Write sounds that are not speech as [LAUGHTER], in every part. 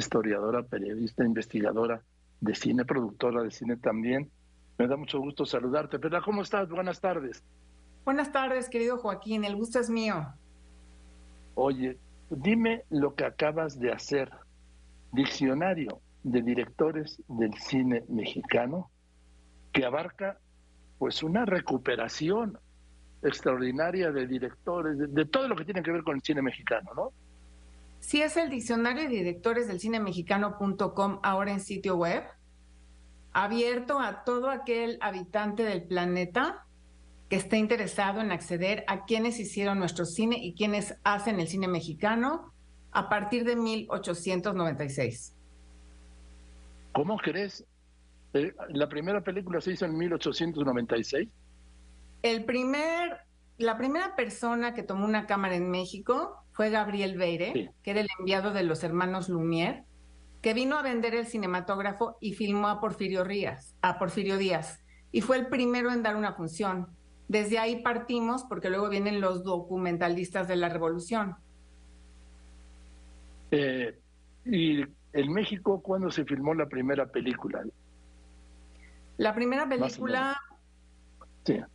historiadora, periodista, investigadora de cine, productora de cine también. Me da mucho gusto saludarte. Perla, ¿cómo estás? Buenas tardes. Buenas tardes, querido Joaquín. El gusto es mío. Oye, dime lo que acabas de hacer. Diccionario de directores del cine mexicano que abarca pues una recuperación extraordinaria de directores, de, todo lo que tiene que ver con el cine mexicano, ¿no? Sí, es el diccionario de directores del cine mexicano.com ahora en sitio web, abierto a todo aquel habitante del planeta que esté interesado en acceder a quienes hicieron nuestro cine y quienes hacen el cine mexicano a partir de 1896. ¿Cómo crees? Eh, ¿La primera película se hizo en 1896? El primer, la primera persona que tomó una cámara en México fue Gabriel Beire, que era el enviado de los hermanos Lumière, que vino a vender el cinematógrafo y filmó a Porfirio Díaz, a Porfirio Díaz, y fue el primero en dar una función. Desde ahí partimos porque luego vienen los documentalistas de la revolución. Eh, ¿Y en México cuándo se filmó la primera película? La primera película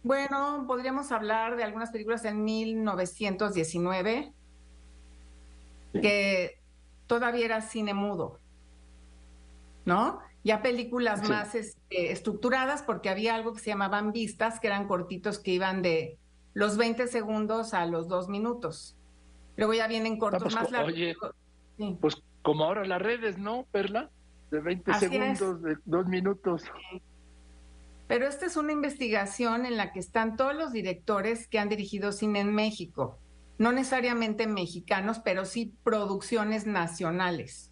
bueno, podríamos hablar de algunas películas en 1919, que todavía era cine mudo, ¿no? Ya películas más este, estructuradas, porque había algo que se llamaban vistas, que eran cortitos que iban de los 20 segundos a los 2 minutos. Luego ya vienen ah, cortos pues, más largos. Oye, pues como ahora las redes, ¿no, Perla? De 20 segundos, de 2 minutos. Pero esta es una investigación en la que están todos los directores que han dirigido cine en México, no necesariamente mexicanos, pero sí producciones nacionales.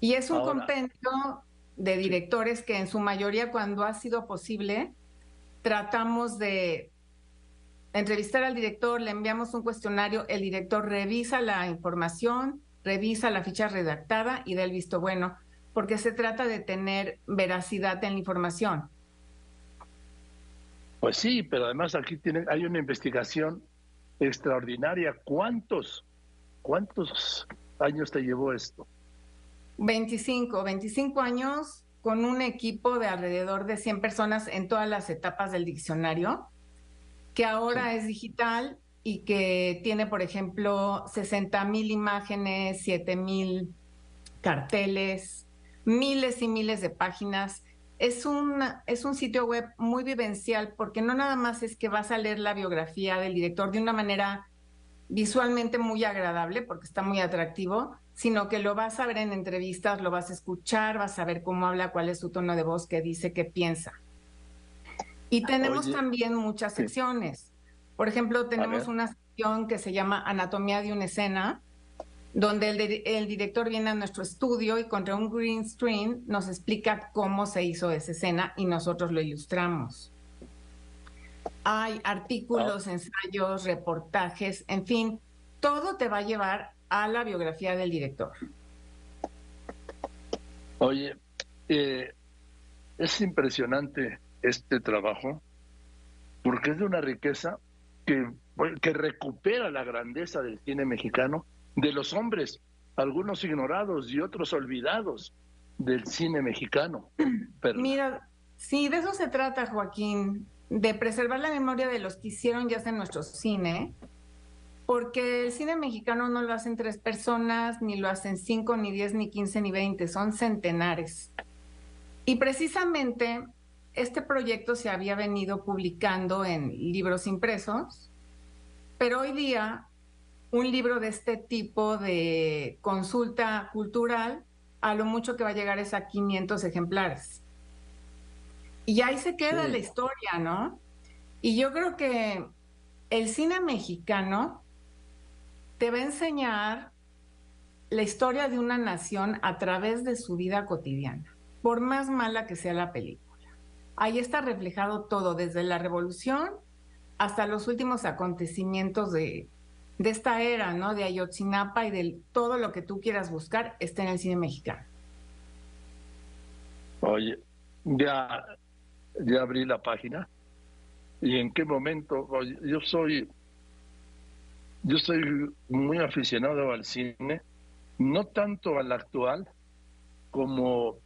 Y es un compendio de directores que en su mayoría, cuando ha sido posible, tratamos de entrevistar al director, le enviamos un cuestionario, el director revisa la información, revisa la ficha redactada y da el visto bueno porque se trata de tener veracidad en la información. Pues sí, pero además aquí tiene, hay una investigación extraordinaria. ¿Cuántos, cuántos años te llevó esto? 25, 25 años con un equipo de alrededor de 100 personas en todas las etapas del diccionario, que ahora es digital y que tiene, por ejemplo, 60 mil imágenes, 7 mil carteles, miles y miles de páginas. Es un, es un sitio web muy vivencial porque no nada más es que vas a leer la biografía del director de una manera visualmente muy agradable porque está muy atractivo, sino que lo vas a ver en entrevistas, lo vas a escuchar, vas a ver cómo habla, cuál es su tono de voz, qué dice, qué piensa. Y tenemos también muchas secciones. Por ejemplo, tenemos una sección que se llama Anatomía de una escena, donde el, director viene a nuestro estudio y contra un green screen nos explica cómo se hizo esa escena y nosotros lo ilustramos. Hay artículos, ensayos, reportajes, en fin, todo te va a llevar a la biografía del director. Oye, eh, es impresionante este trabajo porque es de una riqueza que, que recupera la grandeza del cine mexicano de los hombres, algunos ignorados y otros olvidados del cine mexicano. [CLEARS THROAT] Mira, sí, de eso se trata, Joaquín, de preservar la memoria de los que hicieron ya en nuestro cine, porque el cine mexicano no lo hacen tres personas, ni lo hacen cinco, ni diez, ni quince, ni veinte, son centenares. Y precisamente este proyecto se había venido publicando en libros impresos, pero hoy día un libro de este tipo de consulta cultural, a lo mucho que va a llegar es a 500 ejemplares. Y ahí se queda la historia, ¿no? Y yo creo que el cine mexicano te va a enseñar la historia de una nación a través de su vida cotidiana, por más mala que sea la película. Ahí está reflejado todo, desde la revolución hasta los últimos acontecimientos de, de esta era, ¿no? De Ayotzinapa y de todo lo que tú quieras buscar está en el cine mexicano. Oye, ya, ya abrí la página. ¿Y en qué momento? yo soy, yo soy muy aficionado al cine no tanto al actual como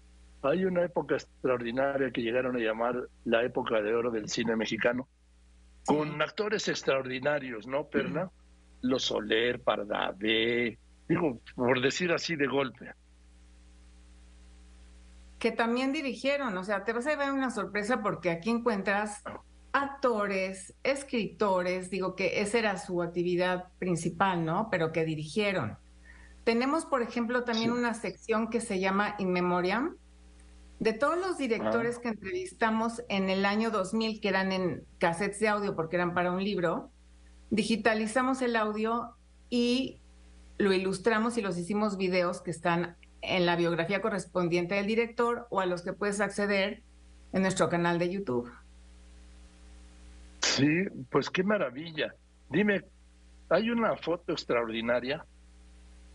hay una época extraordinaria que llegaron a llamar la época de oro del cine mexicano, con actores extraordinarios, ¿no, Perla? Los Soler, Pardavé, digo, por decir así de golpe. Que también dirigieron, o sea, te vas a llevar una sorpresa porque aquí encuentras actores, escritores, digo que esa era su actividad principal, ¿no? Pero que dirigieron. Tenemos, por ejemplo, también una sección que se llama In Memoriam, de todos los directores ah. que entrevistamos en el año 2000, que eran en cassettes de audio porque eran para un libro, digitalizamos el audio y lo ilustramos y los hicimos videos que están en la biografía correspondiente del director o a los que puedes acceder en nuestro canal de YouTube. Sí, pues qué maravilla. Dime, hay una foto extraordinaria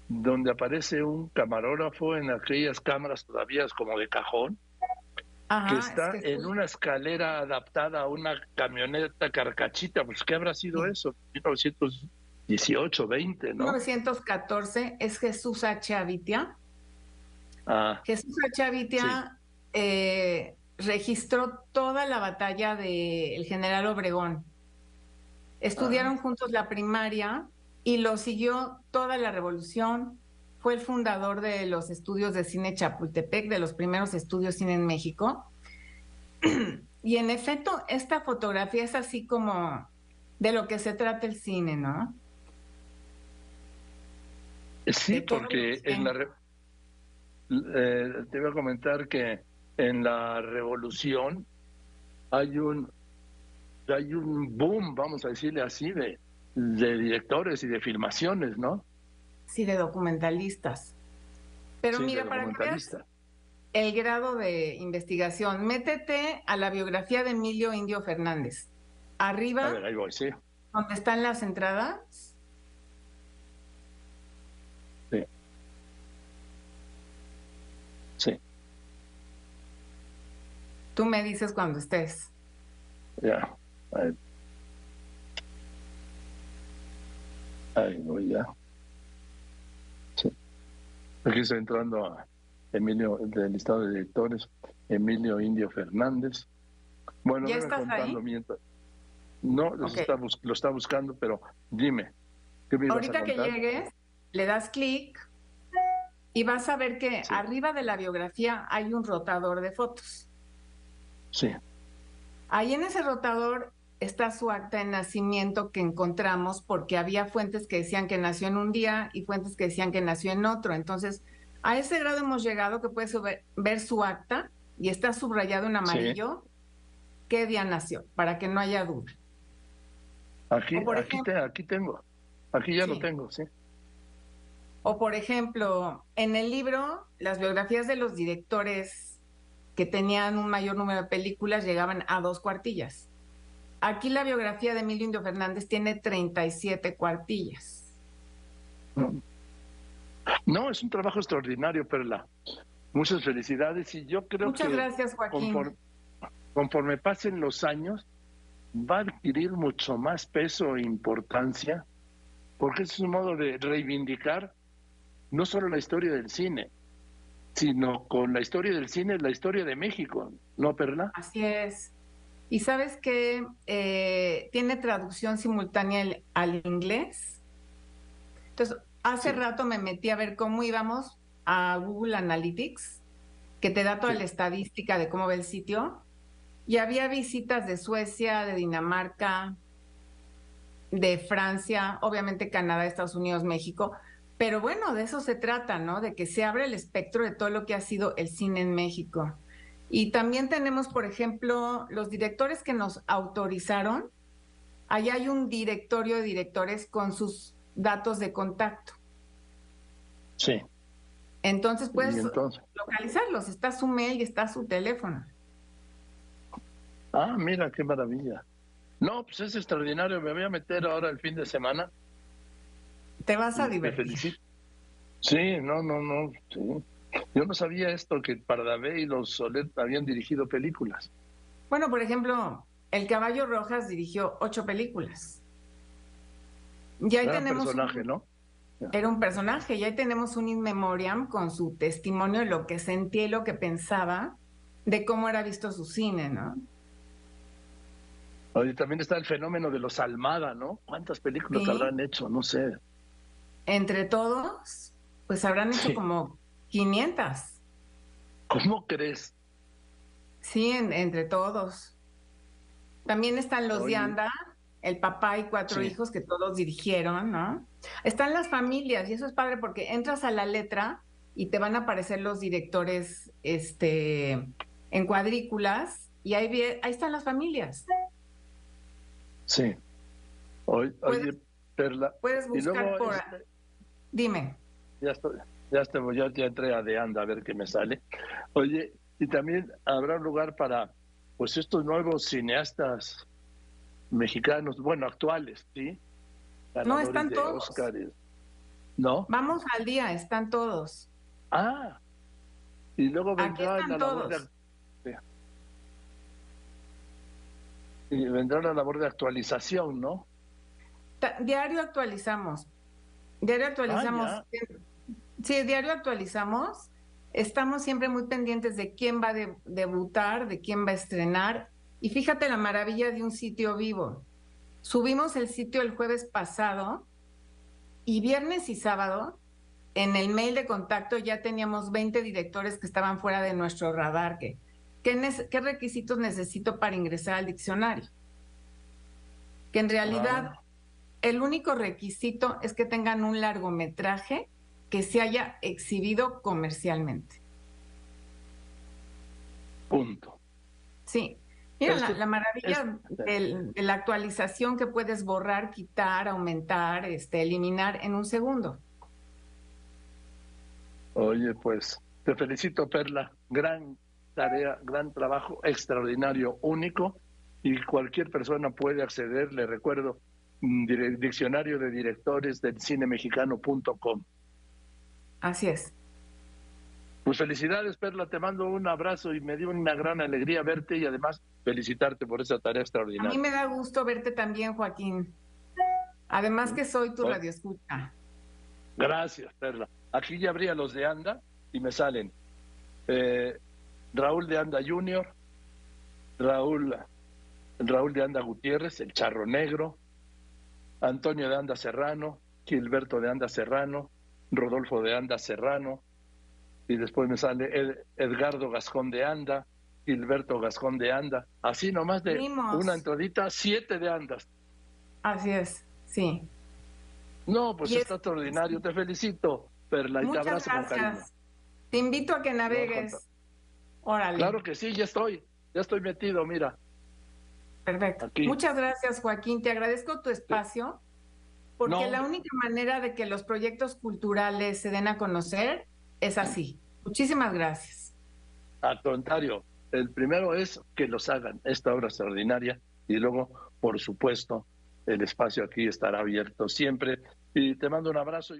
donde aparece un camarógrafo en aquellas cámaras todavía como de cajón, que está en una escalera adaptada a una camioneta carcachita, pues ¿qué habrá sido eso? 1918, 20, ¿no? 1914 es Jesús H. Avitia. Ah, Jesús H. Avitia eh, registró toda la batalla del general Obregón. Estudiaron ah. juntos la primaria y lo siguió toda la revolución. Fue el fundador de los estudios de cine Chapultepec, de los primeros estudios cine en México. [CLEARS THROAT] y en efecto, esta fotografía es así como de lo que se trata el cine, ¿no? Sí, porque en la eh, te voy a comentar que en la revolución hay un hay un boom, vamos a decirle así, de, de directores y de filmaciones, ¿no? Sí, de documentalistas. Pero mira, para que veas el grado de investigación, métete a la biografía de Emilio Indio Fernández. Arriba, a ver, ahí voy, sí. donde están las entradas. Sí. Sí. Tú me dices cuando estés. Ya. Ahí voy ya. Aquí estoy entrando a Emilio, del listado de directores, Emilio Indio Fernández. Bueno, ¿Ya estás ahí? No, lo, está, buscando, pero dime. Ahorita que llegues, le das clic y vas a ver que arriba de la biografía hay un rotador de fotos. Sí. Ahí en ese rotador está su acta de nacimiento que encontramos porque había fuentes que decían que nació en un día y fuentes que decían que nació en otro. Entonces, a ese grado hemos llegado que puedes ver, su acta y está subrayado en amarillo qué día nació, para que no haya duda. Aquí, aquí, aquí, tengo, aquí ya lo tengo, sí. O por ejemplo, en el libro, las biografías de los directores que tenían un mayor número de películas llegaban a dos cuartillas. Aquí la biografía de Emilio Indio Fernández tiene 37 cuartillas. No, es un trabajo extraordinario, Perla. Muchas felicidades y yo creo que... Muchas gracias, Joaquín. Conforme, pasen los años, va a adquirir mucho más peso e importancia, porque es un modo de reivindicar no solo la historia del cine, sino con la historia del cine, la historia de México, ¿no, Perla? Así es. Y sabes que eh, tiene traducción simultánea al inglés. Entonces, hace rato me metí a ver cómo íbamos a Google Analytics, que te da toda la estadística de cómo va el sitio. Y había visitas de Suecia, de Dinamarca, de Francia, obviamente Canadá, Estados Unidos, México. Pero bueno, de eso se trata, ¿no? De que se abre el espectro de todo lo que ha sido el cine en México. Y también tenemos, por ejemplo, los directores que nos autorizaron. Ahí hay un directorio de directores con sus datos de contacto. Sí. Entonces puedes localizarlos. Está su mail y está su teléfono. Ah, mira, qué maravilla. No, pues es extraordinario. Me voy a meter ahora el fin de semana. Te vas a divertir. Sí, no, no, no. Sí. [LAUGHS] Yo no sabía esto, que Pardavé y los Soler habían dirigido películas. Bueno, por ejemplo, El Caballo Rojas dirigió ocho películas. Y ahí tenemos. personaje, ¿no? era un personaje. Y ahí tenemos un in memoriam con su testimonio de lo que sentía y lo que pensaba de cómo era visto su cine, ¿no? Oye, también está el fenómeno de los Almada, ¿no? ¿Cuántas películas habrán hecho? No sé. Entre todos, pues habrán hecho como 500. ¿Cómo crees? Sí, entre todos. También están los de Anda, el papá y cuatro hijos que todos dirigieron, ¿no? Están las familias y eso es padre porque entras a la letra y te van a aparecer los directores este, en cuadrículas y ahí, ahí están las familias. Sí. Oye, Perla. Puedes buscar por... Este Dime. Ya estoy, ya estoy, ya, ya entré a de anda a ver qué me sale. Oye, y también habrá un lugar para pues estos nuevos cineastas mexicanos, bueno, actuales, ¿sí? no, están todos. ¿No? Vamos al día, están todos. Ah, y luego vendrá la labor de, y vendrá la labor de actualización, ¿no? Diario actualizamos. Diario actualizamos. Ah, sí, diario actualizamos estamos siempre muy pendientes de quién va a debutar, de quién va a estrenar. Y fíjate la maravilla de un sitio vivo. Subimos el sitio el jueves pasado y viernes y sábado en el mail de contacto ya teníamos 20 directores que estaban fuera de nuestro radar. ¿Qué, qué, requisitos necesito para ingresar al diccionario? Que en realidad el único requisito es que tengan un largometraje que se haya exhibido comercialmente. Punto. Sí. Mira, la, maravilla de la actualización que puedes borrar, quitar, aumentar, este, eliminar en un segundo. Oye, pues te felicito, Perla. Gran tarea, gran trabajo, extraordinario, único. Y cualquier persona puede acceder, le recuerdo, mm, diccionario de directores del cine mexicano.com. Así es. Pues felicidades, Perla, te mando un abrazo y me dio una gran alegría verte y además felicitarte por esa tarea extraordinaria. A mí me da gusto verte también, Joaquín. Además que soy tu radio escucha. Gracias, Perla. Aquí ya abría los de Anda y me salen eh, Raúl de Anda Junior, Raúl, Raúl de Anda Gutiérrez, el Charro Negro, Antonio de Anda Serrano, Gilberto de Anda Serrano, Rodolfo de Anda Serrano, y después me sale Edgardo Gascón de Anda, Gilberto Gascón de Anda, así nomás de una entradita, siete de Andas. Así es, sí. No, pues está extraordinario, te felicito, Perla, y te abrazo gracias. Te invito a que navegues. Órale. Claro que sí, ya estoy, ya estoy metido, mira. Perfecto. Muchas gracias, Joaquín. Te agradezco tu espacio. Porque la única manera de que los proyectos culturales se den a conocer es así. Muchísimas gracias. Al contrario, el primero es que los hagan, esta obra extraordinaria, y luego, por supuesto, el espacio aquí estará abierto siempre. Y te mando un abrazo.